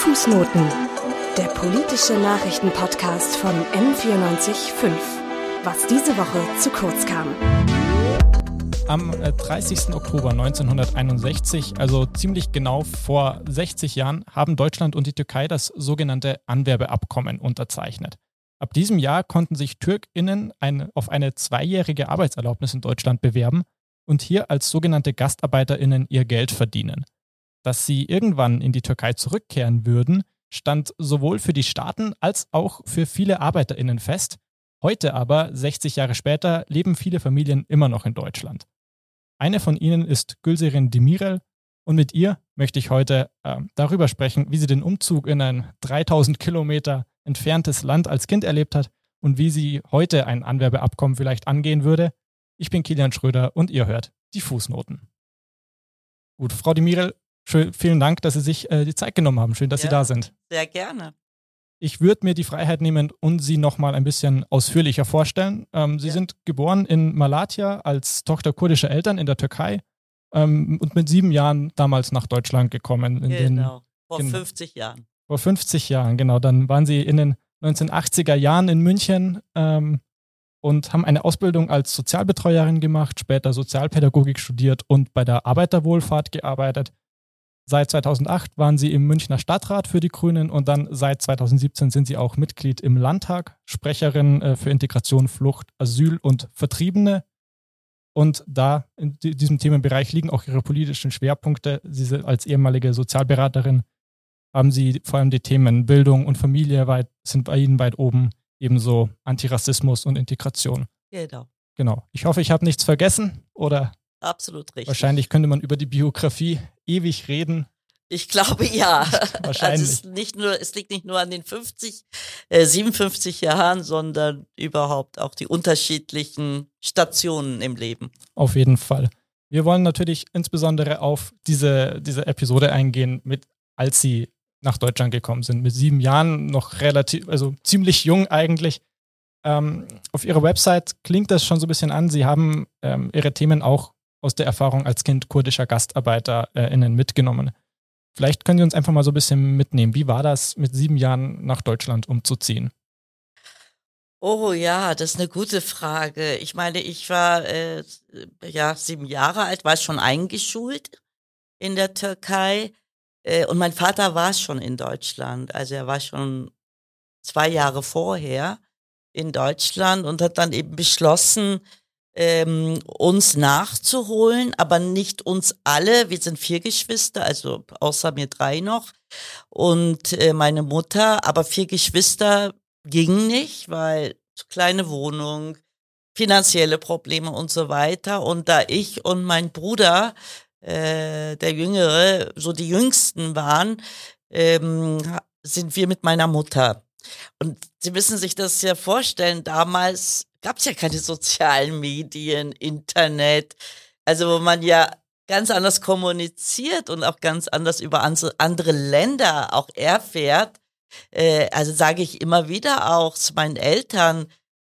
Fußnoten, der politische Nachrichtenpodcast von M945. Was diese Woche zu kurz kam. Am 30. Äh, Oktober 1961, also ziemlich genau vor 60 Jahren, haben Deutschland und die Türkei das sogenannte Anwerbeabkommen unterzeichnet. Ab diesem Jahr konnten sich TürkInnen ein, auf eine zweijährige Arbeitserlaubnis in Deutschland bewerben und hier als sogenannte GastarbeiterInnen ihr Geld verdienen. Dass sie irgendwann in die Türkei zurückkehren würden, stand sowohl für die Staaten als auch für viele ArbeiterInnen fest. Heute aber, 60 Jahre später, leben viele Familien immer noch in Deutschland. Eine von ihnen ist Gülserin Demirel und mit ihr möchte ich heute äh, darüber sprechen, wie sie den Umzug in ein 3000 Kilometer entferntes Land als Kind erlebt hat und wie sie heute ein Anwerbeabkommen vielleicht angehen würde. Ich bin Kilian Schröder und ihr hört die Fußnoten. Gut, Frau Demirel, Schön, vielen Dank, dass Sie sich äh, die Zeit genommen haben. Schön, dass ja, Sie da sind. Sehr gerne. Ich würde mir die Freiheit nehmen und Sie nochmal ein bisschen ausführlicher vorstellen. Ähm, Sie ja. sind geboren in Malatya als Tochter kurdischer Eltern in der Türkei ähm, und mit sieben Jahren damals nach Deutschland gekommen. genau, den, vor genau, 50 Jahren. Vor 50 Jahren, genau. Dann waren Sie in den 1980er Jahren in München ähm, und haben eine Ausbildung als Sozialbetreuerin gemacht, später Sozialpädagogik studiert und bei der Arbeiterwohlfahrt gearbeitet. Seit 2008 waren sie im Münchner Stadtrat für die Grünen und dann seit 2017 sind sie auch Mitglied im Landtag, Sprecherin äh, für Integration, Flucht, Asyl und Vertriebene. Und da in diesem Themenbereich liegen auch ihre politischen Schwerpunkte. Sie als ehemalige Sozialberaterin haben sie vor allem die Themen Bildung und Familie weit, sind bei Ihnen weit oben, ebenso Antirassismus und Integration. Genau. Genau. Ich hoffe, ich habe nichts vergessen oder Absolut richtig. Wahrscheinlich könnte man über die Biografie ewig reden. Ich glaube ja. Wahrscheinlich. Also es, nicht nur, es liegt nicht nur an den 50, äh, 57 Jahren, sondern überhaupt auch die unterschiedlichen Stationen im Leben. Auf jeden Fall. Wir wollen natürlich insbesondere auf diese, diese Episode eingehen, mit, als Sie nach Deutschland gekommen sind. Mit sieben Jahren, noch relativ, also ziemlich jung eigentlich. Ähm, auf Ihrer Website klingt das schon so ein bisschen an. Sie haben ähm, Ihre Themen auch aus der Erfahrung als Kind kurdischer GastarbeiterInnen mitgenommen. Vielleicht können Sie uns einfach mal so ein bisschen mitnehmen. Wie war das, mit sieben Jahren nach Deutschland umzuziehen? Oh ja, das ist eine gute Frage. Ich meine, ich war äh, ja sieben Jahre alt, war schon eingeschult in der Türkei äh, und mein Vater war schon in Deutschland. Also er war schon zwei Jahre vorher in Deutschland und hat dann eben beschlossen, ähm, uns nachzuholen, aber nicht uns alle. Wir sind vier Geschwister, also außer mir drei noch und äh, meine Mutter, aber vier Geschwister ging nicht, weil kleine Wohnung, finanzielle Probleme und so weiter. Und da ich und mein Bruder, äh, der Jüngere, so die Jüngsten waren, ähm, sind wir mit meiner Mutter. Und Sie müssen sich das ja vorstellen, damals gab es ja keine sozialen Medien, Internet, also wo man ja ganz anders kommuniziert und auch ganz anders über andere Länder auch erfährt. Äh, also sage ich immer wieder auch zu meinen Eltern,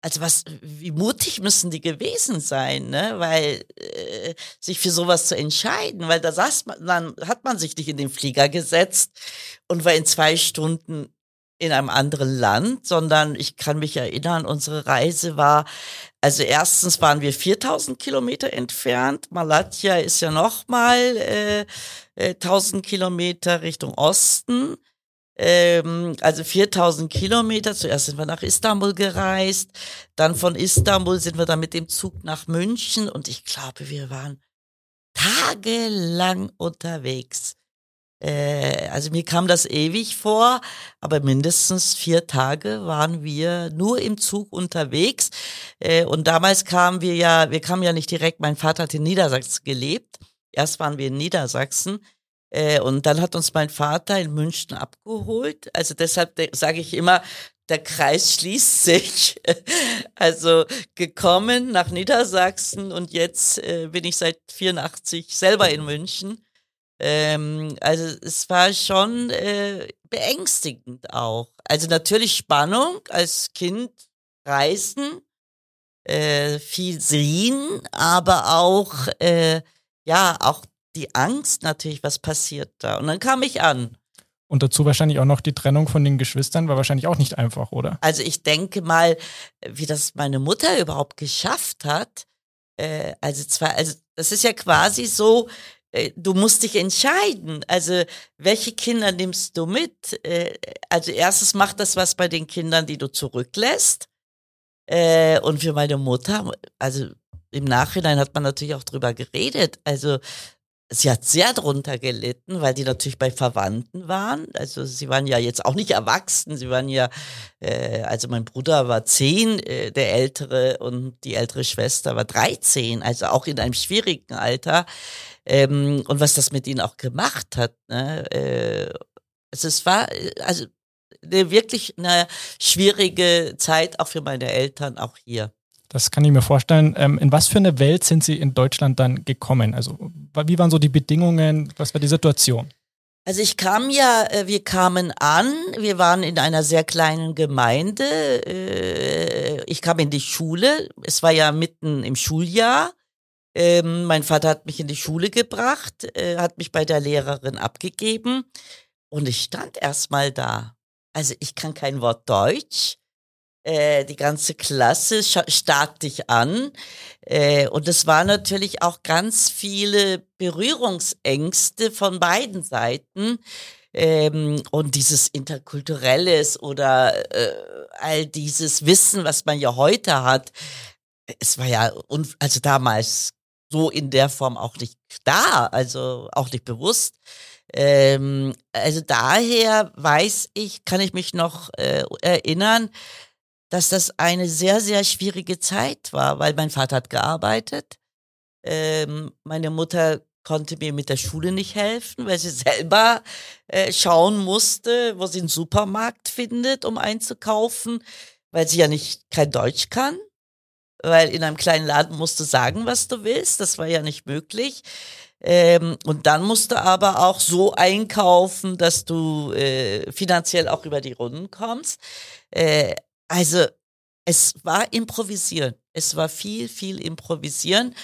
also was, wie mutig müssen die gewesen sein, ne? Weil äh, sich für sowas zu entscheiden, weil da saß man, dann hat man sich nicht in den Flieger gesetzt und war in zwei Stunden in einem anderen Land, sondern ich kann mich erinnern, unsere Reise war, also erstens waren wir 4000 Kilometer entfernt. Malatya ist ja nochmal äh, äh, 1000 Kilometer Richtung Osten. Ähm, also 4000 Kilometer. Zuerst sind wir nach Istanbul gereist. Dann von Istanbul sind wir dann mit dem Zug nach München. Und ich glaube, wir waren tagelang unterwegs. Äh, also mir kam das ewig vor, aber mindestens vier Tage waren wir nur im Zug unterwegs. Äh, und damals kamen wir ja, wir kamen ja nicht direkt, mein Vater hat in Niedersachsen gelebt. Erst waren wir in Niedersachsen. Äh, und dann hat uns mein Vater in München abgeholt. Also deshalb sage ich immer, der Kreis schließt sich. Also gekommen nach Niedersachsen und jetzt äh, bin ich seit 84 selber in München. Ähm, also es war schon äh, beängstigend auch. Also natürlich Spannung als Kind reisen, äh, viel sehen, aber auch äh, ja auch die Angst natürlich, was passiert da. Und dann kam ich an. Und dazu wahrscheinlich auch noch die Trennung von den Geschwistern war wahrscheinlich auch nicht einfach, oder? Also ich denke mal, wie das meine Mutter überhaupt geschafft hat. Äh, also zwar, also das ist ja quasi so, du musst dich entscheiden. Also welche Kinder nimmst du mit? Äh, also erstes macht das was bei den Kindern, die du zurücklässt. Äh, und für meine Mutter, also im Nachhinein hat man natürlich auch drüber geredet. Also sie hat sehr drunter gelitten, weil die natürlich bei Verwandten waren. Also sie waren ja jetzt auch nicht erwachsen. Sie waren ja, äh, also mein Bruder war zehn, äh, der ältere und die ältere Schwester war dreizehn, also auch in einem schwierigen Alter. Ähm, und was das mit ihnen auch gemacht hat. Ne? Äh, also es war, also eine wirklich eine schwierige Zeit auch für meine Eltern, auch hier. Das kann ich mir vorstellen. Ähm, in was für eine Welt sind Sie in Deutschland dann gekommen? Also wie waren so die Bedingungen? Was war die Situation? Also ich kam ja, äh, wir kamen an, wir waren in einer sehr kleinen Gemeinde. Äh, ich kam in die Schule, es war ja mitten im Schuljahr. Ähm, mein Vater hat mich in die Schule gebracht, äh, hat mich bei der Lehrerin abgegeben und ich stand erstmal da. Also ich kann kein Wort Deutsch. Äh, die ganze Klasse starrt dich an. Äh, und es war natürlich auch ganz viele Berührungsängste von beiden Seiten. Ähm, und dieses Interkulturelles oder äh, all dieses Wissen, was man ja heute hat, es war ja, also damals so in der Form auch nicht da, also auch nicht bewusst. Ähm, also daher weiß ich, kann ich mich noch erinnern, dass das eine sehr, sehr schwierige Zeit war, weil mein Vater hat gearbeitet. Ähm, meine Mutter konnte mir mit der Schule nicht helfen, weil sie selber äh, schauen musste, wo sie einen Supermarkt findet, um einzukaufen, weil sie ja nicht kein Deutsch kann. Weil in einem kleinen Laden musst du sagen, was du willst. Das war ja nicht möglich. Ähm, und dann musst du aber auch so einkaufen, dass du äh, finanziell auch über die Runden kommst. Äh, also es war improvisieren. Es war viel, viel improvisieren.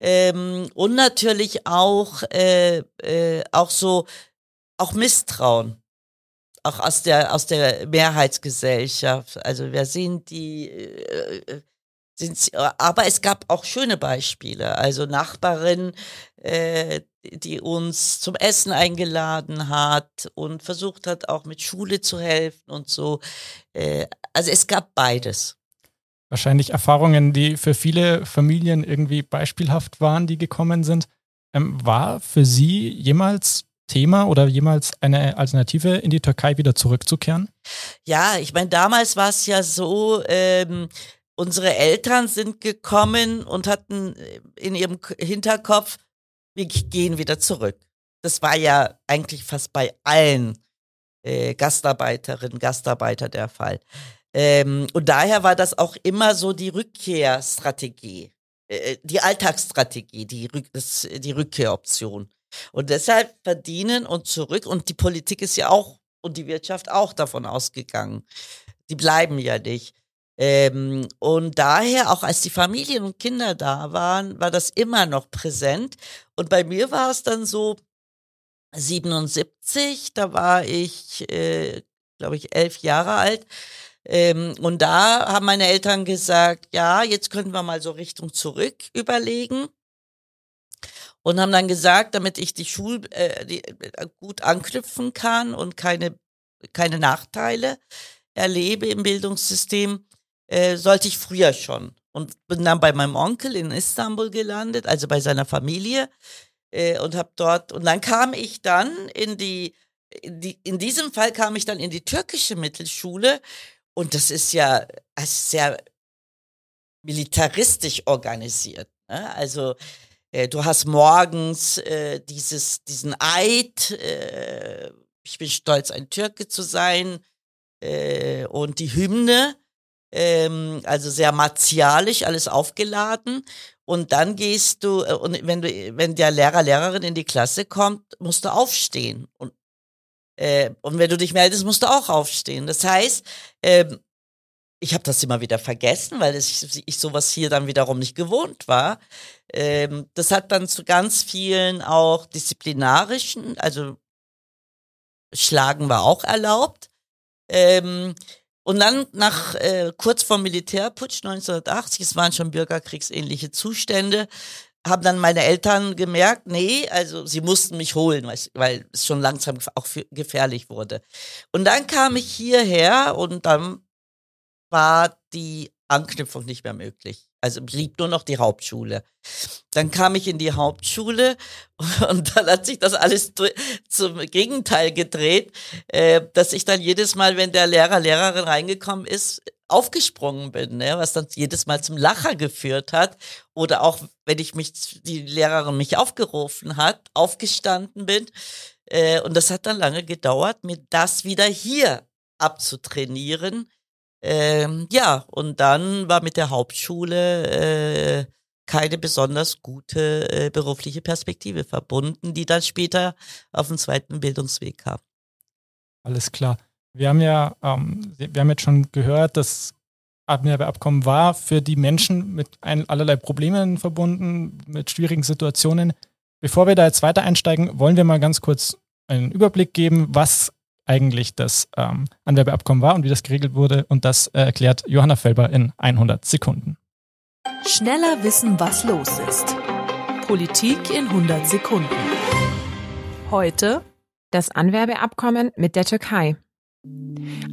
Ähm, und natürlich auch, äh, äh, auch so, auch Misstrauen. Auch aus der, aus der Mehrheitsgesellschaft. Also wer sind die, äh, äh sind sie, aber es gab auch schöne Beispiele. Also Nachbarin, äh, die uns zum Essen eingeladen hat und versucht hat, auch mit Schule zu helfen und so. Äh, also es gab beides. Wahrscheinlich Erfahrungen, die für viele Familien irgendwie beispielhaft waren, die gekommen sind. Ähm, war für Sie jemals Thema oder jemals eine Alternative in die Türkei wieder zurückzukehren? Ja, ich meine, damals war es ja so, ähm, unsere Eltern sind gekommen und hatten in ihrem Hinterkopf, wir gehen wieder zurück. Das war ja eigentlich fast bei allen äh, Gastarbeiterinnen, Gastarbeiter der Fall. Ähm, und daher war das auch immer so die Rückkehrstrategie, äh, die Alltagsstrategie, die, Rück das, die Rückkehroption. Und deshalb verdienen und zurück. Und die Politik ist ja auch und die Wirtschaft auch davon ausgegangen. Die bleiben ja nicht. Ähm, und daher, auch als die Familien und Kinder da waren, war das immer noch präsent. Und bei mir war es dann so, 77, da war ich, äh, glaube ich, elf Jahre alt. Ähm, und da haben meine Eltern gesagt, ja, jetzt könnten wir mal so Richtung zurück überlegen. Und haben dann gesagt, damit ich die Schule äh, äh, gut anknüpfen kann und keine, keine Nachteile erlebe im Bildungssystem, äh, sollte ich früher schon. Und bin dann bei meinem Onkel in Istanbul gelandet, also bei seiner Familie äh, und habe dort und dann kam ich dann in die, in die in diesem Fall kam ich dann in die türkische Mittelschule und das ist ja sehr militaristisch organisiert. Ne? Also äh, du hast morgens äh, dieses diesen Eid, äh, ich bin stolz ein Türke zu sein äh, und die Hymne ähm, also sehr martialisch, alles aufgeladen. Und dann gehst du, äh, und wenn du, wenn der Lehrer, Lehrerin in die Klasse kommt, musst du aufstehen. Und, äh, und wenn du dich meldest, musst du auch aufstehen. Das heißt, ähm, ich habe das immer wieder vergessen, weil ich, ich sowas hier dann wiederum nicht gewohnt war. Ähm, das hat dann zu ganz vielen auch disziplinarischen, also Schlagen war auch erlaubt. Ähm, und dann nach äh, kurz vor Militärputsch 1980, es waren schon bürgerkriegsähnliche Zustände, haben dann meine Eltern gemerkt, nee, also sie mussten mich holen, weil, weil es schon langsam auch gefährlich wurde. Und dann kam ich hierher und dann war die Anknüpfung nicht mehr möglich. Also blieb nur noch die Hauptschule. Dann kam ich in die Hauptschule und dann hat sich das alles zum Gegenteil gedreht, äh, dass ich dann jedes Mal, wenn der Lehrer, Lehrerin reingekommen ist, aufgesprungen bin, ne, was dann jedes Mal zum Lacher geführt hat. Oder auch, wenn ich mich, die Lehrerin mich aufgerufen hat, aufgestanden bin. Äh, und das hat dann lange gedauert, mir das wieder hier abzutrainieren ähm, ja, und dann war mit der Hauptschule äh, keine besonders gute äh, berufliche Perspektive verbunden, die dann später auf den zweiten Bildungsweg kam. Alles klar. Wir haben ja, ähm, wir haben jetzt schon gehört, das Abkommen war für die Menschen mit ein, allerlei Problemen verbunden, mit schwierigen Situationen. Bevor wir da jetzt weiter einsteigen, wollen wir mal ganz kurz einen Überblick geben, was eigentlich das ähm, Anwerbeabkommen war und wie das geregelt wurde. Und das äh, erklärt Johanna Felber in 100 Sekunden. Schneller wissen, was los ist. Politik in 100 Sekunden. Heute das Anwerbeabkommen mit der Türkei.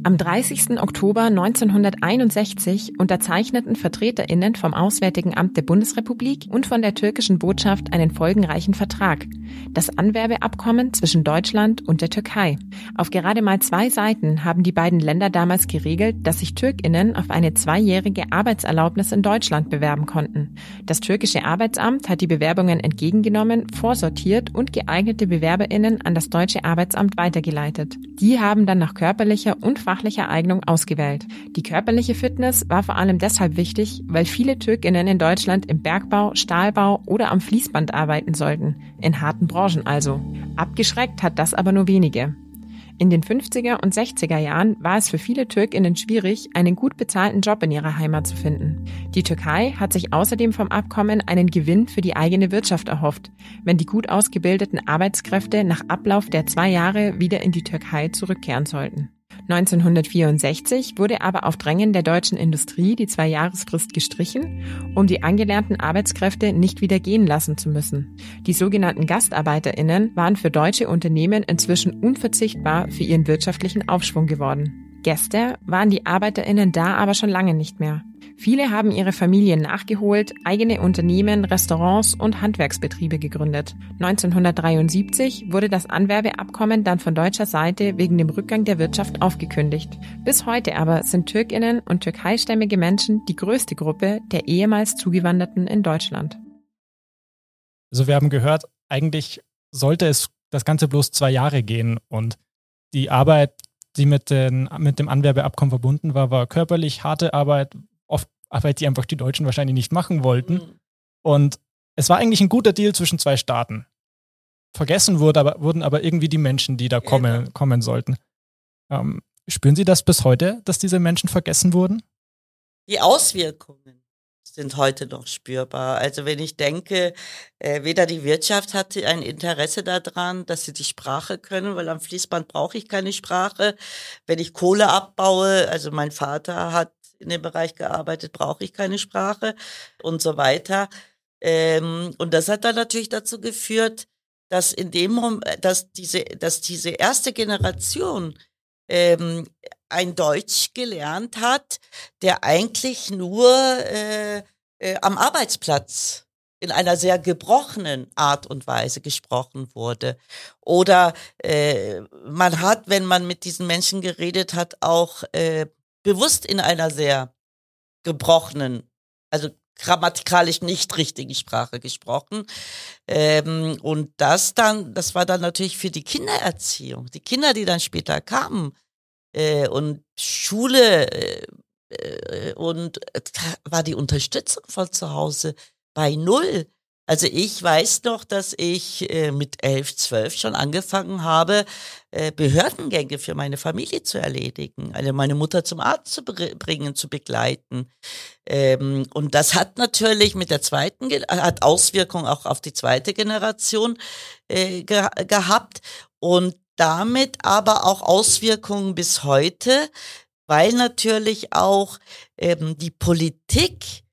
Am 30. Oktober 1961 unterzeichneten Vertreterinnen vom Auswärtigen Amt der Bundesrepublik und von der türkischen Botschaft einen folgenreichen Vertrag, das Anwerbeabkommen zwischen Deutschland und der Türkei. Auf gerade mal zwei Seiten haben die beiden Länder damals geregelt, dass sich Türkinnen auf eine zweijährige Arbeitserlaubnis in Deutschland bewerben konnten. Das türkische Arbeitsamt hat die Bewerbungen entgegengenommen, vorsortiert und geeignete Bewerberinnen an das deutsche Arbeitsamt weitergeleitet. Die haben dann nach Körper körperlicher und fachlicher Eignung ausgewählt. Die körperliche Fitness war vor allem deshalb wichtig, weil viele Türkinnen in Deutschland im Bergbau, Stahlbau oder am Fließband arbeiten sollten, in harten Branchen also. Abgeschreckt hat das aber nur wenige. In den 50er und 60er Jahren war es für viele Türkinnen schwierig, einen gut bezahlten Job in ihrer Heimat zu finden. Die Türkei hat sich außerdem vom Abkommen einen Gewinn für die eigene Wirtschaft erhofft, wenn die gut ausgebildeten Arbeitskräfte nach Ablauf der zwei Jahre wieder in die Türkei zurückkehren sollten. 1964 wurde aber auf Drängen der deutschen Industrie die Zwei-Jahresfrist gestrichen, um die angelernten Arbeitskräfte nicht wieder gehen lassen zu müssen. Die sogenannten GastarbeiterInnen waren für deutsche Unternehmen inzwischen unverzichtbar für ihren wirtschaftlichen Aufschwung geworden. Gäste waren die ArbeiterInnen da aber schon lange nicht mehr. Viele haben ihre Familien nachgeholt, eigene Unternehmen, Restaurants und Handwerksbetriebe gegründet. 1973 wurde das Anwerbeabkommen dann von deutscher Seite wegen dem Rückgang der Wirtschaft aufgekündigt. Bis heute aber sind Türkinnen und türkeistämmige Menschen die größte Gruppe der ehemals Zugewanderten in Deutschland. Also wir haben gehört, eigentlich sollte es das Ganze bloß zwei Jahre gehen und die Arbeit die mit, den, mit dem Anwerbeabkommen verbunden war, war körperlich harte Arbeit, oft Arbeit, die einfach die Deutschen wahrscheinlich nicht machen wollten. Mhm. Und es war eigentlich ein guter Deal zwischen zwei Staaten. Vergessen wurde aber, wurden aber irgendwie die Menschen, die da kommen, ja. kommen sollten. Ähm, spüren Sie das bis heute, dass diese Menschen vergessen wurden? Die Auswirkungen sind heute noch spürbar. Also wenn ich denke, äh, weder die Wirtschaft hatte ein Interesse daran, dass sie die Sprache können, weil am Fließband brauche ich keine Sprache. Wenn ich Kohle abbaue, also mein Vater hat in dem Bereich gearbeitet, brauche ich keine Sprache und so weiter. Ähm, und das hat dann natürlich dazu geführt, dass in dem dass diese, dass diese erste Generation ähm, ein Deutsch gelernt hat, der eigentlich nur äh, äh, am Arbeitsplatz in einer sehr gebrochenen Art und Weise gesprochen wurde. Oder äh, man hat, wenn man mit diesen Menschen geredet hat, auch äh, bewusst in einer sehr gebrochenen, also grammatikalisch nicht richtigen Sprache gesprochen. Ähm, und das dann, das war dann natürlich für die Kindererziehung. Die Kinder, die dann später kamen, äh, und Schule äh, äh und äh, war die Unterstützung von zu Hause bei null. Also ich weiß noch, dass ich äh, mit elf, zwölf schon angefangen habe, äh, Behördengänge für meine Familie zu erledigen, also meine Mutter zum Arzt zu bringen, zu begleiten. Ähm, und das hat natürlich mit der zweiten, hat Auswirkungen auch auf die zweite Generation äh, ge gehabt. Und damit aber auch Auswirkungen bis heute, weil natürlich auch ähm, die Politik,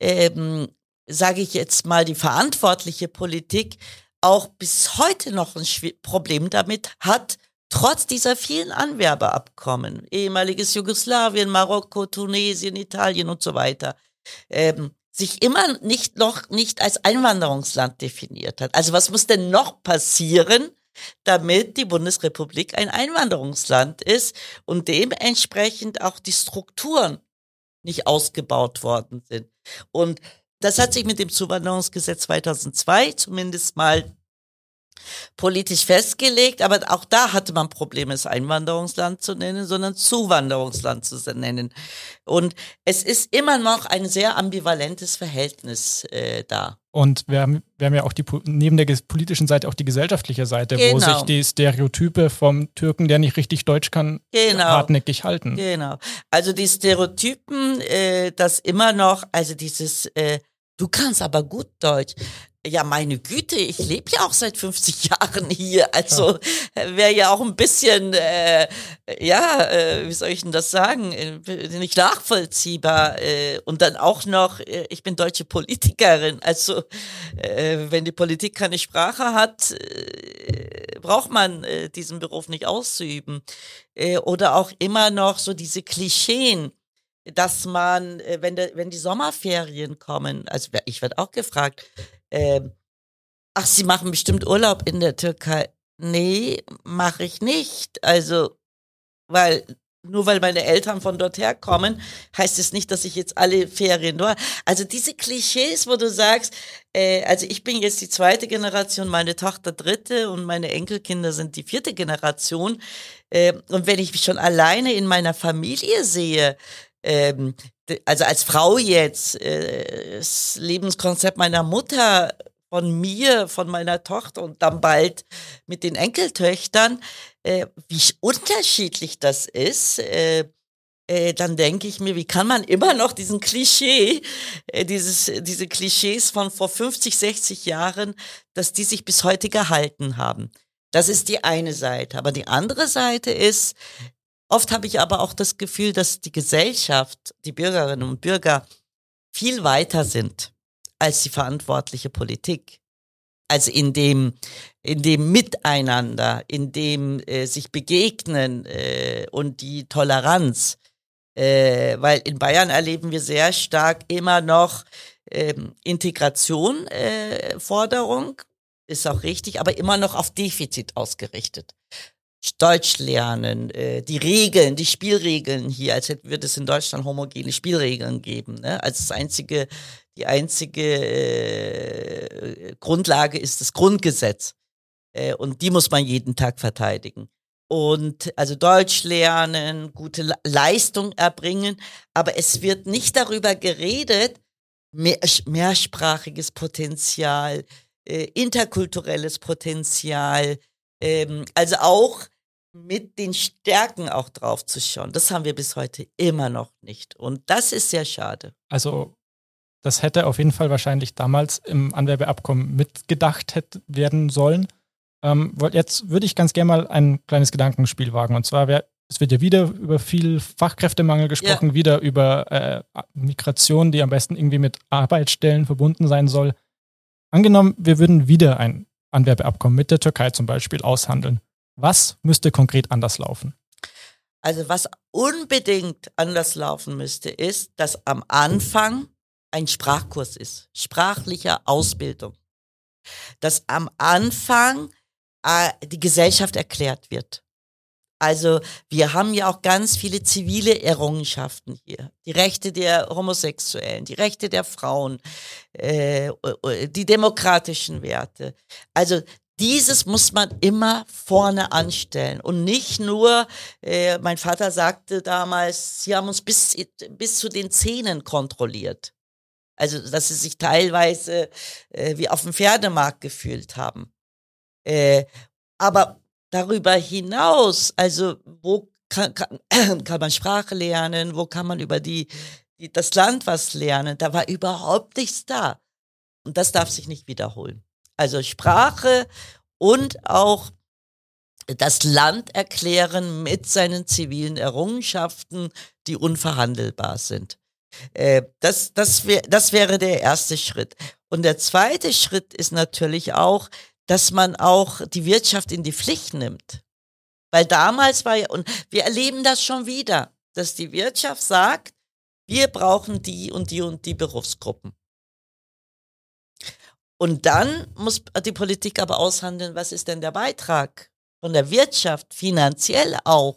ähm, sage ich jetzt mal, die verantwortliche Politik auch bis heute noch ein Problem damit hat, trotz dieser vielen Anwerbeabkommen, ehemaliges Jugoslawien, Marokko, Tunesien, Italien und so weiter, ähm, sich immer nicht noch nicht als Einwanderungsland definiert hat. Also was muss denn noch passieren, damit die Bundesrepublik ein Einwanderungsland ist und dementsprechend auch die Strukturen nicht ausgebaut worden sind. Und das hat sich mit dem Zuwanderungsgesetz 2002 zumindest mal politisch festgelegt, aber auch da hatte man Probleme, es Einwanderungsland zu nennen, sondern Zuwanderungsland zu nennen. Und es ist immer noch ein sehr ambivalentes Verhältnis äh, da. Und wir haben, wir haben ja auch die neben der politischen Seite auch die gesellschaftliche Seite, genau. wo sich die Stereotype vom Türken, der nicht richtig Deutsch kann, genau. hartnäckig halten. Genau. Also die Stereotypen, äh, das immer noch, also dieses äh, Du kannst aber gut Deutsch. Ja, meine Güte, ich lebe ja auch seit 50 Jahren hier. Also wäre ja auch ein bisschen, äh, ja, äh, wie soll ich denn das sagen, äh, nicht nachvollziehbar. Äh, und dann auch noch, äh, ich bin deutsche Politikerin. Also äh, wenn die Politik keine Sprache hat, äh, braucht man äh, diesen Beruf nicht auszuüben. Äh, oder auch immer noch so diese Klischeen dass man, äh, wenn, de, wenn die Sommerferien kommen, also ich werde auch gefragt, äh, ach, Sie machen bestimmt Urlaub in der Türkei. Nee, mache ich nicht. Also, weil nur weil meine Eltern von dort herkommen, heißt es nicht, dass ich jetzt alle Ferien dort. Also diese Klischees, wo du sagst, äh, also ich bin jetzt die zweite Generation, meine Tochter dritte und meine Enkelkinder sind die vierte Generation. Äh, und wenn ich mich schon alleine in meiner Familie sehe, ähm, also als Frau jetzt, äh, das Lebenskonzept meiner Mutter, von mir, von meiner Tochter und dann bald mit den Enkeltöchtern, äh, wie unterschiedlich das ist, äh, äh, dann denke ich mir, wie kann man immer noch diesen Klischee, äh, dieses, diese Klischees von vor 50, 60 Jahren, dass die sich bis heute gehalten haben. Das ist die eine Seite. Aber die andere Seite ist, Oft habe ich aber auch das Gefühl, dass die Gesellschaft, die Bürgerinnen und Bürger viel weiter sind als die verantwortliche Politik. Also in dem, in dem Miteinander, in dem äh, sich begegnen äh, und die Toleranz. Äh, weil in Bayern erleben wir sehr stark immer noch ähm, Integration, äh, Forderung, ist auch richtig, aber immer noch auf Defizit ausgerichtet. Deutsch lernen, äh, die Regeln, die Spielregeln hier, als hätte wird es in Deutschland homogene Spielregeln geben. Ne? Als das einzige, die einzige äh, Grundlage ist das Grundgesetz. Äh, und die muss man jeden Tag verteidigen. Und also Deutsch lernen, gute Leistung erbringen, aber es wird nicht darüber geredet, mehr, mehrsprachiges Potenzial, äh, interkulturelles Potenzial, ähm, also auch mit den Stärken auch drauf zu schauen. Das haben wir bis heute immer noch nicht. Und das ist sehr schade. Also das hätte auf jeden Fall wahrscheinlich damals im Anwerbeabkommen mitgedacht hätte werden sollen. Ähm, jetzt würde ich ganz gerne mal ein kleines Gedankenspiel wagen. Und zwar wäre, es wird ja wieder über viel Fachkräftemangel gesprochen, ja. wieder über äh, Migration, die am besten irgendwie mit Arbeitsstellen verbunden sein soll. Angenommen, wir würden wieder ein Anwerbeabkommen mit der Türkei zum Beispiel aushandeln. Was müsste konkret anders laufen? Also was unbedingt anders laufen müsste, ist, dass am Anfang ein Sprachkurs ist, sprachlicher Ausbildung. Dass am Anfang äh, die Gesellschaft erklärt wird. Also wir haben ja auch ganz viele zivile Errungenschaften hier. Die Rechte der Homosexuellen, die Rechte der Frauen, äh, die demokratischen Werte. Also dieses muss man immer vorne anstellen und nicht nur, äh, mein Vater sagte damals, sie haben uns bis, bis zu den Zähnen kontrolliert. Also, dass sie sich teilweise äh, wie auf dem Pferdemarkt gefühlt haben. Äh, aber darüber hinaus, also wo kann, kann, kann man Sprache lernen, wo kann man über die, die, das Land was lernen, da war überhaupt nichts da. Und das darf sich nicht wiederholen. Also Sprache und auch das Land erklären mit seinen zivilen Errungenschaften, die unverhandelbar sind. Äh, das, das, wär, das wäre der erste Schritt. Und der zweite Schritt ist natürlich auch, dass man auch die Wirtschaft in die Pflicht nimmt. Weil damals war ja, und wir erleben das schon wieder, dass die Wirtschaft sagt, wir brauchen die und die und die Berufsgruppen. Und dann muss die Politik aber aushandeln, was ist denn der Beitrag von der Wirtschaft, finanziell auch,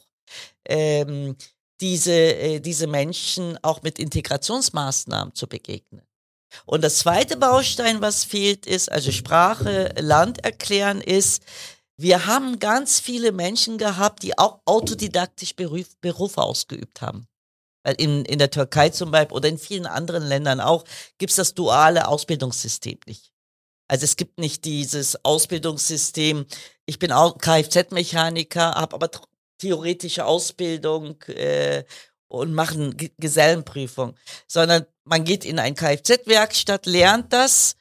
ähm, diese, äh, diese Menschen auch mit Integrationsmaßnahmen zu begegnen. Und das zweite Baustein, was fehlt, ist, also Sprache, Land erklären, ist, wir haben ganz viele Menschen gehabt, die auch autodidaktisch Beruf, Berufe ausgeübt haben. In, in der Türkei zum Beispiel oder in vielen anderen Ländern auch gibt es das duale Ausbildungssystem nicht. Also es gibt nicht dieses Ausbildungssystem. Ich bin auch Kfz-Mechaniker, habe aber theoretische Ausbildung äh, und mache G Gesellenprüfung, sondern man geht in ein Kfz-Werkstatt, lernt das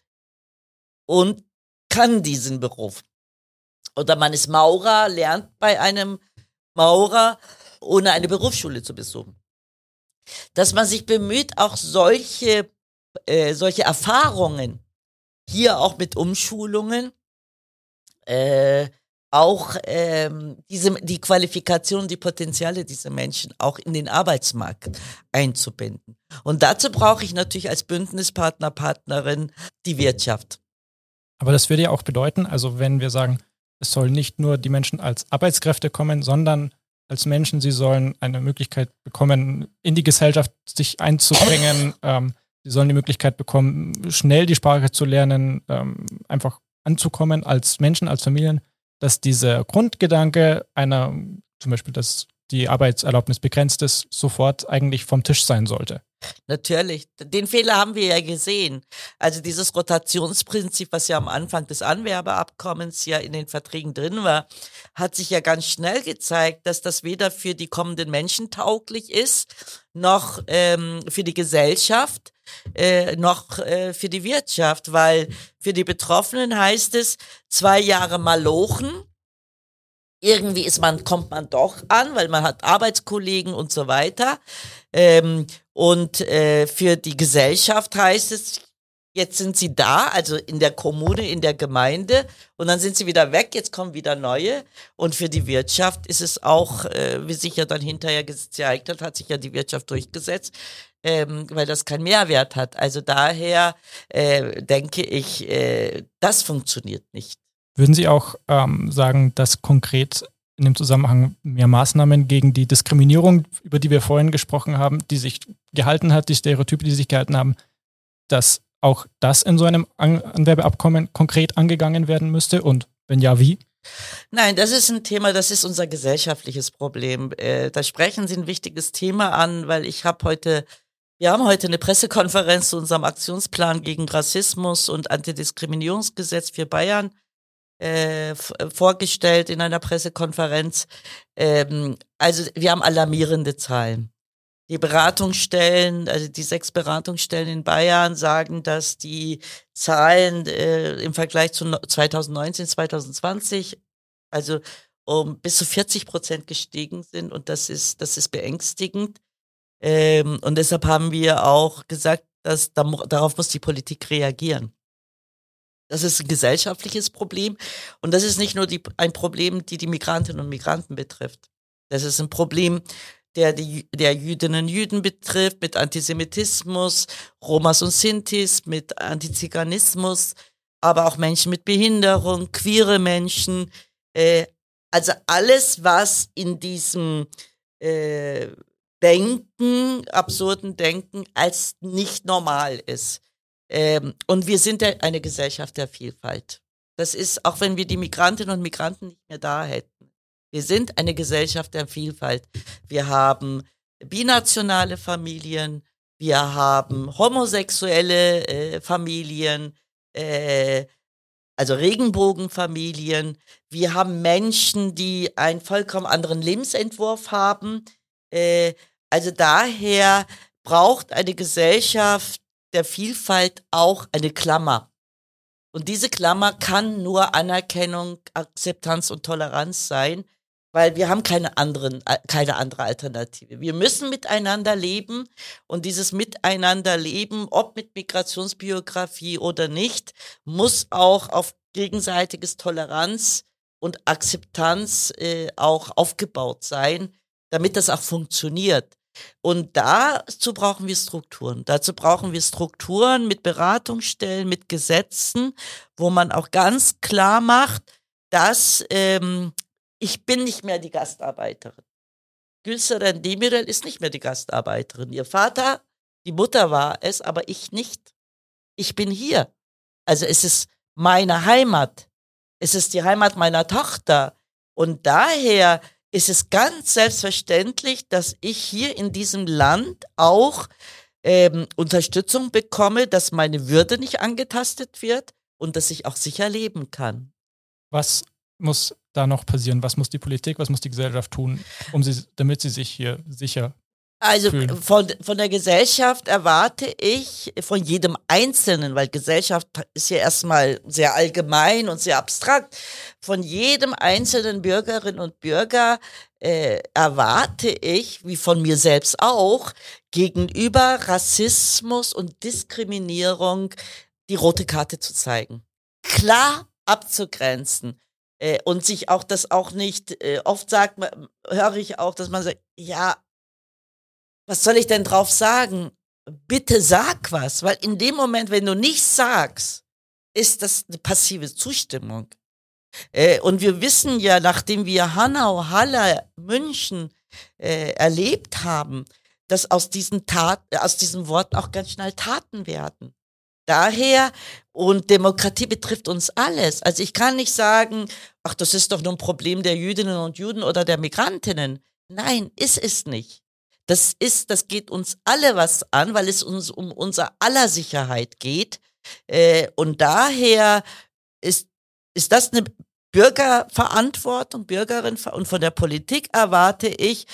und kann diesen Beruf. Oder man ist Maurer, lernt bei einem Maurer, ohne eine Berufsschule zu besuchen. Dass man sich bemüht, auch solche, äh, solche Erfahrungen hier auch mit Umschulungen, äh, auch ähm, diese, die Qualifikation, die Potenziale dieser Menschen auch in den Arbeitsmarkt einzubinden. Und dazu brauche ich natürlich als Bündnispartner, Partnerin die Wirtschaft. Aber das würde ja auch bedeuten, also wenn wir sagen, es sollen nicht nur die Menschen als Arbeitskräfte kommen, sondern als Menschen, sie sollen eine Möglichkeit bekommen, in die Gesellschaft sich einzubringen, ähm, Sie sollen die Möglichkeit bekommen, schnell die Sprache zu lernen, ähm, einfach anzukommen als Menschen, als Familien, dass dieser Grundgedanke einer, zum Beispiel, dass die Arbeitserlaubnis begrenzt ist, sofort eigentlich vom Tisch sein sollte. Natürlich. Den Fehler haben wir ja gesehen. Also dieses Rotationsprinzip, was ja am Anfang des Anwerbeabkommens ja in den Verträgen drin war, hat sich ja ganz schnell gezeigt, dass das weder für die kommenden Menschen tauglich ist, noch ähm, für die Gesellschaft, äh, noch äh, für die Wirtschaft, weil für die Betroffenen heißt es zwei Jahre Malochen, irgendwie ist man, kommt man doch an, weil man hat Arbeitskollegen und so weiter. Ähm, und äh, für die Gesellschaft heißt es, jetzt sind sie da, also in der Kommune, in der Gemeinde, und dann sind sie wieder weg, jetzt kommen wieder neue. Und für die Wirtschaft ist es auch, äh, wie sich ja dann hinterher gezeigt hat, hat sich ja die Wirtschaft durchgesetzt, ähm, weil das keinen Mehrwert hat. Also daher äh, denke ich, äh, das funktioniert nicht. Würden Sie auch ähm, sagen, dass konkret in dem Zusammenhang mehr Maßnahmen gegen die Diskriminierung, über die wir vorhin gesprochen haben, die sich gehalten hat, die Stereotype, die sich gehalten haben, dass auch das in so einem An Anwerbeabkommen konkret angegangen werden müsste? Und wenn ja, wie? Nein, das ist ein Thema, das ist unser gesellschaftliches Problem. Äh, da sprechen Sie ein wichtiges Thema an, weil ich habe heute, wir haben heute eine Pressekonferenz zu unserem Aktionsplan gegen Rassismus und Antidiskriminierungsgesetz für Bayern äh, vorgestellt in einer Pressekonferenz. Ähm, also wir haben alarmierende Zahlen. Die Beratungsstellen, also die sechs Beratungsstellen in Bayern sagen, dass die Zahlen äh, im Vergleich zu 2019, 2020, also um bis zu 40 Prozent gestiegen sind und das ist, das ist beängstigend. Ähm, und deshalb haben wir auch gesagt, dass da, darauf muss die Politik reagieren. Das ist ein gesellschaftliches Problem und das ist nicht nur die, ein Problem, die die Migrantinnen und Migranten betrifft. Das ist ein Problem, der die der Jüdinnen und Jüden betrifft, mit Antisemitismus, Romas und Sintis, mit Antiziganismus, aber auch Menschen mit Behinderung, queere Menschen. Äh, also alles, was in diesem äh, Denken, absurden Denken als nicht normal ist. Ähm, und wir sind eine Gesellschaft der Vielfalt. Das ist, auch wenn wir die Migrantinnen und Migranten nicht mehr da hätten. Wir sind eine Gesellschaft der Vielfalt. Wir haben binationale Familien, wir haben homosexuelle äh, Familien, äh, also Regenbogenfamilien. Wir haben Menschen, die einen vollkommen anderen Lebensentwurf haben. Äh, also daher braucht eine Gesellschaft der Vielfalt auch eine Klammer. Und diese Klammer kann nur Anerkennung, Akzeptanz und Toleranz sein, weil wir haben keine anderen, äh, keine andere Alternative. Wir müssen miteinander leben und dieses Miteinanderleben, ob mit Migrationsbiografie oder nicht, muss auch auf gegenseitiges Toleranz und Akzeptanz äh, auch aufgebaut sein, damit das auch funktioniert. Und dazu brauchen wir Strukturen. Dazu brauchen wir Strukturen mit Beratungsstellen, mit Gesetzen, wo man auch ganz klar macht, dass ähm, ich bin nicht mehr die Gastarbeiterin. Gülseren Demirel ist nicht mehr die Gastarbeiterin. Ihr Vater, die Mutter war es, aber ich nicht. Ich bin hier. Also es ist meine Heimat. Es ist die Heimat meiner Tochter. Und daher ist es ganz selbstverständlich, dass ich hier in diesem Land auch ähm, Unterstützung bekomme, dass meine Würde nicht angetastet wird und dass ich auch sicher leben kann. Was muss da noch passieren? Was muss die Politik, was muss die Gesellschaft tun, um sie, damit sie sich hier sicher also von, von der Gesellschaft erwarte ich, von jedem Einzelnen, weil Gesellschaft ist ja erstmal sehr allgemein und sehr abstrakt, von jedem einzelnen Bürgerinnen und Bürger äh, erwarte ich, wie von mir selbst auch, gegenüber Rassismus und Diskriminierung die rote Karte zu zeigen. Klar abzugrenzen. Äh, und sich auch das auch nicht, äh, oft sagt höre ich auch, dass man sagt, ja, was soll ich denn drauf sagen? Bitte sag was, weil in dem Moment, wenn du nichts sagst, ist das eine passive Zustimmung. Äh, und wir wissen ja, nachdem wir Hanau, Halle, München äh, erlebt haben, dass aus diesen Taten, aus diesen Worten auch ganz schnell Taten werden. Daher, und Demokratie betrifft uns alles. Also ich kann nicht sagen, ach, das ist doch nur ein Problem der Jüdinnen und Juden oder der Migrantinnen. Nein, ist es nicht. Das ist, das geht uns alle was an, weil es uns um unser aller Sicherheit geht. Äh, und daher ist, ist das eine Bürgerverantwortung, Bürgerin und von der Politik erwarte ich,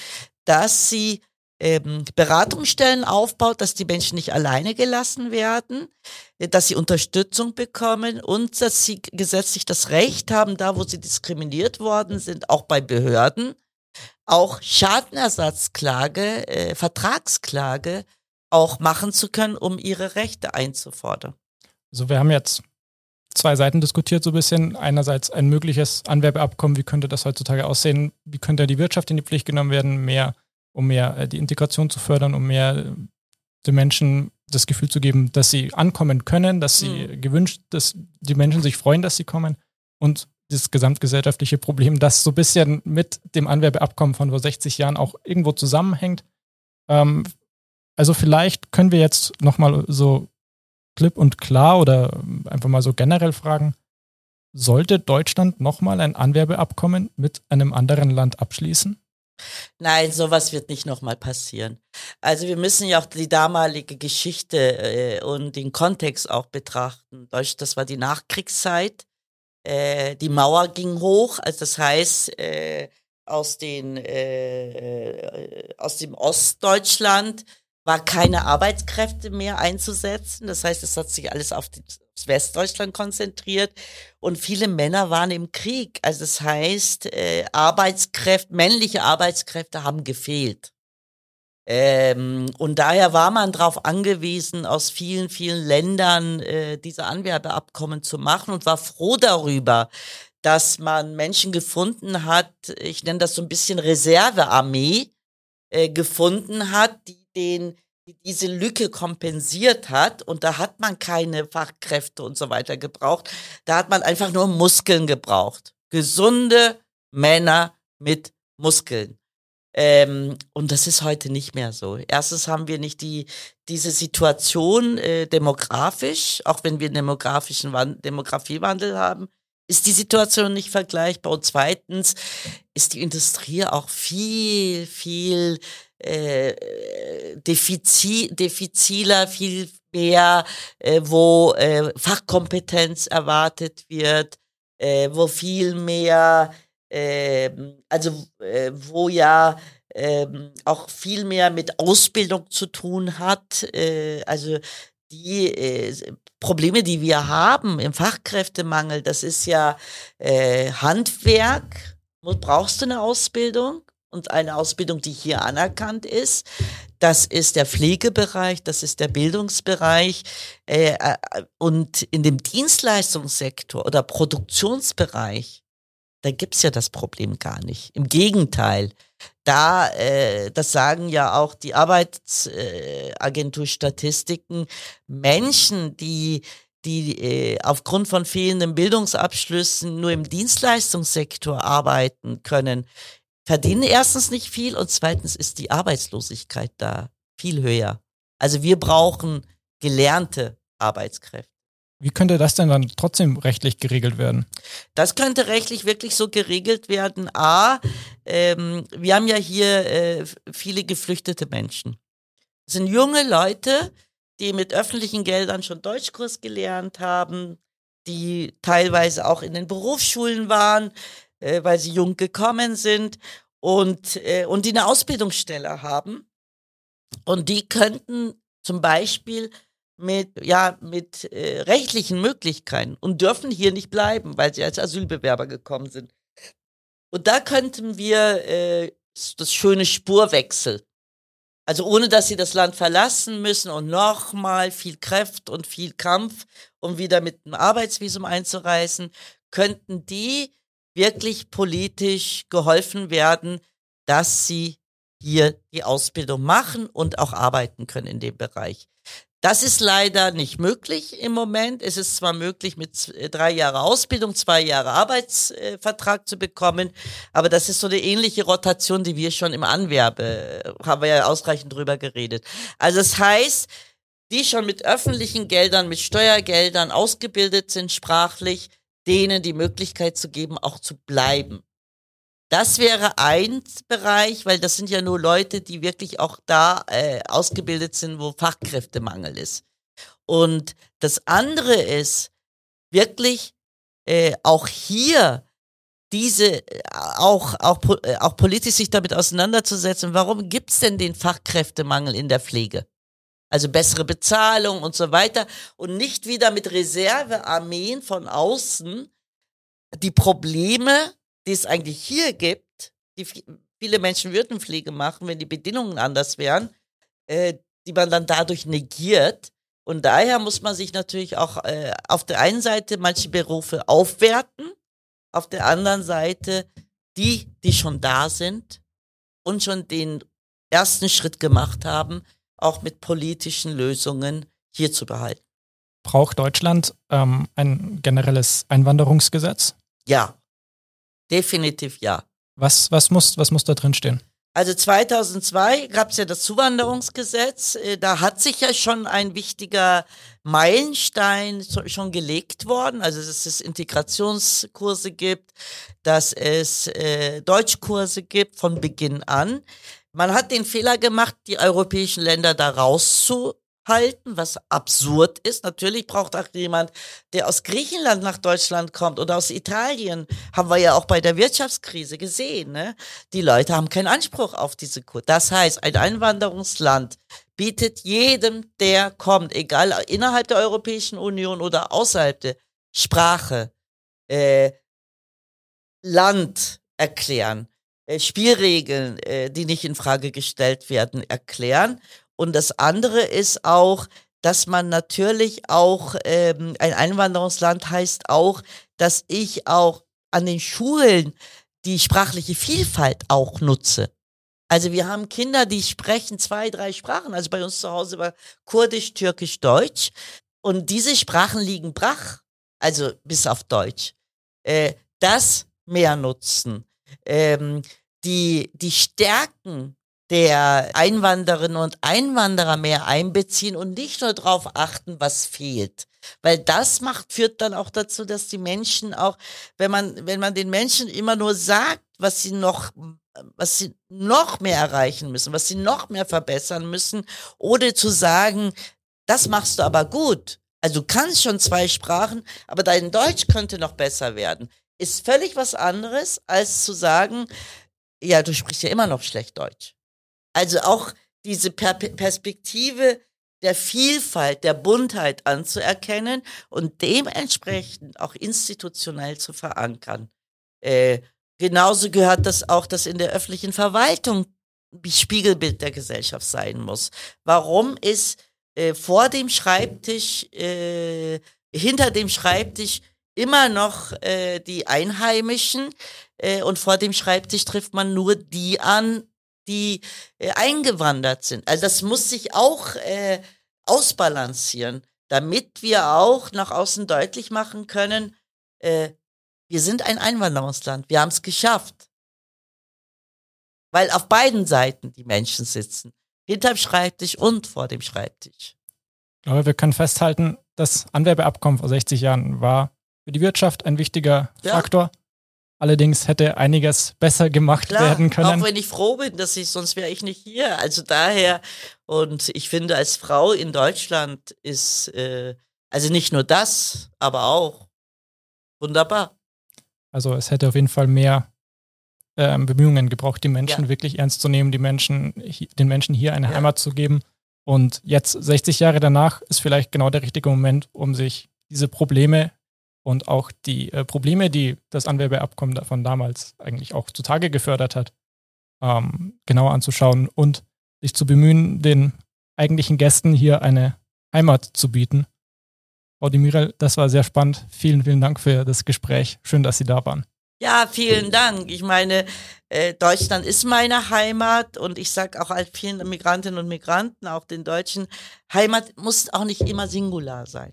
dass sie ähm, Beratungsstellen aufbaut, dass die Menschen nicht alleine gelassen werden, dass sie Unterstützung bekommen und dass sie gesetzlich das Recht haben, da wo sie diskriminiert worden sind, auch bei Behörden, auch Schadenersatzklage, äh, Vertragsklage auch machen zu können, um ihre Rechte einzufordern. Also wir haben jetzt zwei Seiten diskutiert so ein bisschen. Einerseits ein mögliches Anwerbeabkommen, wie könnte das heutzutage aussehen? Wie könnte die Wirtschaft in die Pflicht genommen werden, mehr, um mehr äh, die Integration zu fördern, um mehr äh, den Menschen das Gefühl zu geben, dass sie ankommen können, dass sie mhm. gewünscht, dass die Menschen sich freuen, dass sie kommen und dieses gesamtgesellschaftliche Problem, das so ein bisschen mit dem Anwerbeabkommen von vor 60 Jahren auch irgendwo zusammenhängt. Ähm, also vielleicht können wir jetzt nochmal so klipp und klar oder einfach mal so generell fragen, sollte Deutschland nochmal ein Anwerbeabkommen mit einem anderen Land abschließen? Nein, sowas wird nicht nochmal passieren. Also wir müssen ja auch die damalige Geschichte äh, und den Kontext auch betrachten. Deutsch, das war die Nachkriegszeit äh, die Mauer ging hoch, also das heißt, äh, aus, den, äh, äh, aus dem Ostdeutschland war keine Arbeitskräfte mehr einzusetzen. Das heißt, es hat sich alles auf das Westdeutschland konzentriert und viele Männer waren im Krieg. Also das heißt, äh, Arbeitskräfte, männliche Arbeitskräfte haben gefehlt. Ähm, und daher war man darauf angewiesen, aus vielen, vielen Ländern äh, diese Anwerbeabkommen zu machen und war froh darüber, dass man Menschen gefunden hat, ich nenne das so ein bisschen Reservearmee, äh, gefunden hat, die den die diese Lücke kompensiert hat und da hat man keine Fachkräfte und so weiter gebraucht. Da hat man einfach nur Muskeln gebraucht. Gesunde Männer mit Muskeln. Ähm, und das ist heute nicht mehr so. Erstens haben wir nicht die, diese Situation äh, demografisch, auch wenn wir einen demografischen Wand Demografiewandel haben, ist die Situation nicht vergleichbar. Und zweitens ist die Industrie auch viel, viel äh, defizi diffiziler, viel mehr, äh, wo äh, Fachkompetenz erwartet wird, äh, wo viel mehr also äh, wo ja ähm, auch viel mehr mit Ausbildung zu tun hat. Äh, also die äh, Probleme, die wir haben im Fachkräftemangel, das ist ja Handwerk, brauchst du eine Ausbildung und eine Ausbildung, die hier anerkannt ist. Das ist der Pflegebereich, das ist der Bildungsbereich. Äh, und in dem Dienstleistungssektor oder Produktionsbereich, da gibt's ja das Problem gar nicht. Im Gegenteil, da, äh, das sagen ja auch die Arbeitsagentur-Statistiken, Menschen, die die äh, aufgrund von fehlenden Bildungsabschlüssen nur im Dienstleistungssektor arbeiten können, verdienen erstens nicht viel und zweitens ist die Arbeitslosigkeit da viel höher. Also wir brauchen gelernte Arbeitskräfte. Wie könnte das denn dann trotzdem rechtlich geregelt werden? Das könnte rechtlich wirklich so geregelt werden. A, ähm, wir haben ja hier äh, viele geflüchtete Menschen. Das sind junge Leute, die mit öffentlichen Geldern schon Deutschkurs gelernt haben, die teilweise auch in den Berufsschulen waren, äh, weil sie jung gekommen sind und, äh, und die eine Ausbildungsstelle haben. Und die könnten zum Beispiel mit, ja, mit äh, rechtlichen Möglichkeiten und dürfen hier nicht bleiben, weil sie als Asylbewerber gekommen sind. Und da könnten wir äh, das schöne Spurwechsel. Also ohne dass sie das Land verlassen müssen und nochmal viel Kraft und viel Kampf, um wieder mit einem Arbeitsvisum einzureisen, könnten die wirklich politisch geholfen werden, dass sie hier die Ausbildung machen und auch arbeiten können in dem Bereich. Das ist leider nicht möglich im Moment. Es ist zwar möglich, mit drei Jahre Ausbildung, zwei Jahre Arbeitsvertrag zu bekommen, aber das ist so eine ähnliche Rotation, die wir schon im Anwerbe, haben wir ja ausreichend drüber geredet. Also das heißt, die schon mit öffentlichen Geldern, mit Steuergeldern ausgebildet sind sprachlich, denen die Möglichkeit zu geben, auch zu bleiben. Das wäre ein Bereich, weil das sind ja nur Leute, die wirklich auch da äh, ausgebildet sind, wo Fachkräftemangel ist. Und das andere ist wirklich äh, auch hier diese äh, auch auch äh, auch politisch sich damit auseinanderzusetzen. Warum gibt's denn den Fachkräftemangel in der Pflege? Also bessere Bezahlung und so weiter und nicht wieder mit Reservearmeen von außen die Probleme die es eigentlich hier gibt, die viele Menschen würden Pflege machen, wenn die Bedingungen anders wären, äh, die man dann dadurch negiert. Und daher muss man sich natürlich auch äh, auf der einen Seite manche Berufe aufwerten, auf der anderen Seite die, die schon da sind und schon den ersten Schritt gemacht haben, auch mit politischen Lösungen hier zu behalten. Braucht Deutschland ähm, ein generelles Einwanderungsgesetz? Ja, Definitiv ja. Was, was, muss, was muss da drin stehen? Also 2002 gab es ja das Zuwanderungsgesetz. Äh, da hat sich ja schon ein wichtiger Meilenstein schon gelegt worden. Also dass es Integrationskurse gibt, dass es äh, Deutschkurse gibt von Beginn an. Man hat den Fehler gemacht, die europäischen Länder da rauszu halten, was absurd ist. Natürlich braucht auch jemand, der aus Griechenland nach Deutschland kommt oder aus Italien, haben wir ja auch bei der Wirtschaftskrise gesehen. Ne? Die Leute haben keinen Anspruch auf diese Kur. Das heißt, ein Einwanderungsland bietet jedem, der kommt, egal innerhalb der Europäischen Union oder außerhalb der Sprache, äh, Land erklären, äh, Spielregeln, äh, die nicht in Frage gestellt werden, erklären und das andere ist auch, dass man natürlich auch, ähm, ein Einwanderungsland heißt auch, dass ich auch an den Schulen die sprachliche Vielfalt auch nutze. Also wir haben Kinder, die sprechen zwei, drei Sprachen. Also bei uns zu Hause war Kurdisch, Türkisch, Deutsch. Und diese Sprachen liegen brach, also bis auf Deutsch. Äh, das mehr nutzen. Ähm, die, die Stärken der Einwanderinnen und Einwanderer mehr einbeziehen und nicht nur darauf achten, was fehlt. Weil das macht, führt dann auch dazu, dass die Menschen auch, wenn man, wenn man den Menschen immer nur sagt, was sie noch, was sie noch mehr erreichen müssen, was sie noch mehr verbessern müssen, oder zu sagen, das machst du aber gut. Also du kannst schon zwei Sprachen, aber dein Deutsch könnte noch besser werden. Ist völlig was anderes, als zu sagen, ja, du sprichst ja immer noch schlecht Deutsch. Also auch diese per Perspektive der Vielfalt, der Buntheit anzuerkennen und dementsprechend auch institutionell zu verankern. Äh, genauso gehört das auch, dass in der öffentlichen Verwaltung Spiegelbild der Gesellschaft sein muss. Warum ist äh, vor dem Schreibtisch, äh, hinter dem Schreibtisch immer noch äh, die Einheimischen äh, und vor dem Schreibtisch trifft man nur die an, die äh, eingewandert sind. Also das muss sich auch äh, ausbalancieren, damit wir auch nach außen deutlich machen können, äh, wir sind ein Einwanderungsland, wir haben es geschafft. Weil auf beiden Seiten die Menschen sitzen, hinterm Schreibtisch und vor dem Schreibtisch. Aber wir können festhalten, das Anwerbeabkommen vor 60 Jahren war für die Wirtschaft ein wichtiger ja. Allerdings hätte einiges besser gemacht Klar, werden können. Auch wenn ich froh bin, dass ich, sonst wäre ich nicht hier. Also daher, und ich finde, als Frau in Deutschland ist, äh, also nicht nur das, aber auch wunderbar. Also es hätte auf jeden Fall mehr ähm, Bemühungen gebraucht, die Menschen ja. wirklich ernst zu nehmen, die Menschen, den Menschen hier eine ja. Heimat zu geben. Und jetzt, 60 Jahre danach, ist vielleicht genau der richtige Moment, um sich diese Probleme und auch die äh, Probleme, die das Anwerbeabkommen von damals eigentlich auch zutage gefördert hat, ähm, genauer anzuschauen und sich zu bemühen, den eigentlichen Gästen hier eine Heimat zu bieten. Frau Demirel, das war sehr spannend. Vielen, vielen Dank für das Gespräch. Schön, dass Sie da waren. Ja, vielen Dank. Ich meine, äh, Deutschland ist meine Heimat und ich sage auch vielen Migrantinnen und Migranten, auch den Deutschen, Heimat muss auch nicht immer singular sein.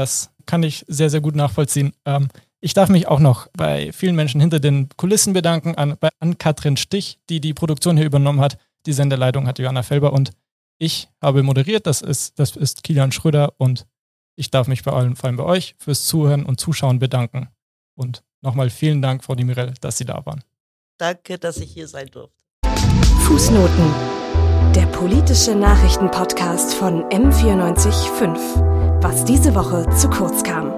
Das kann ich sehr, sehr gut nachvollziehen. Ähm, ich darf mich auch noch bei vielen Menschen hinter den Kulissen bedanken, an, bei, an Katrin Stich, die die Produktion hier übernommen hat. Die Sendeleitung hat Johanna Felber und ich habe moderiert. Das ist, das ist Kilian Schröder und ich darf mich bei allen, vor allem bei euch, fürs Zuhören und Zuschauen bedanken. Und nochmal vielen Dank, Frau Dimirel, dass Sie da waren. Danke, dass ich hier sein durfte. Fußnoten. Der politische Nachrichtenpodcast von M945 was diese Woche zu kurz kam.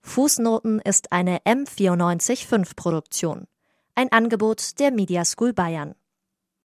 Fußnoten ist eine M945 Produktion. Ein Angebot der Media School Bayern.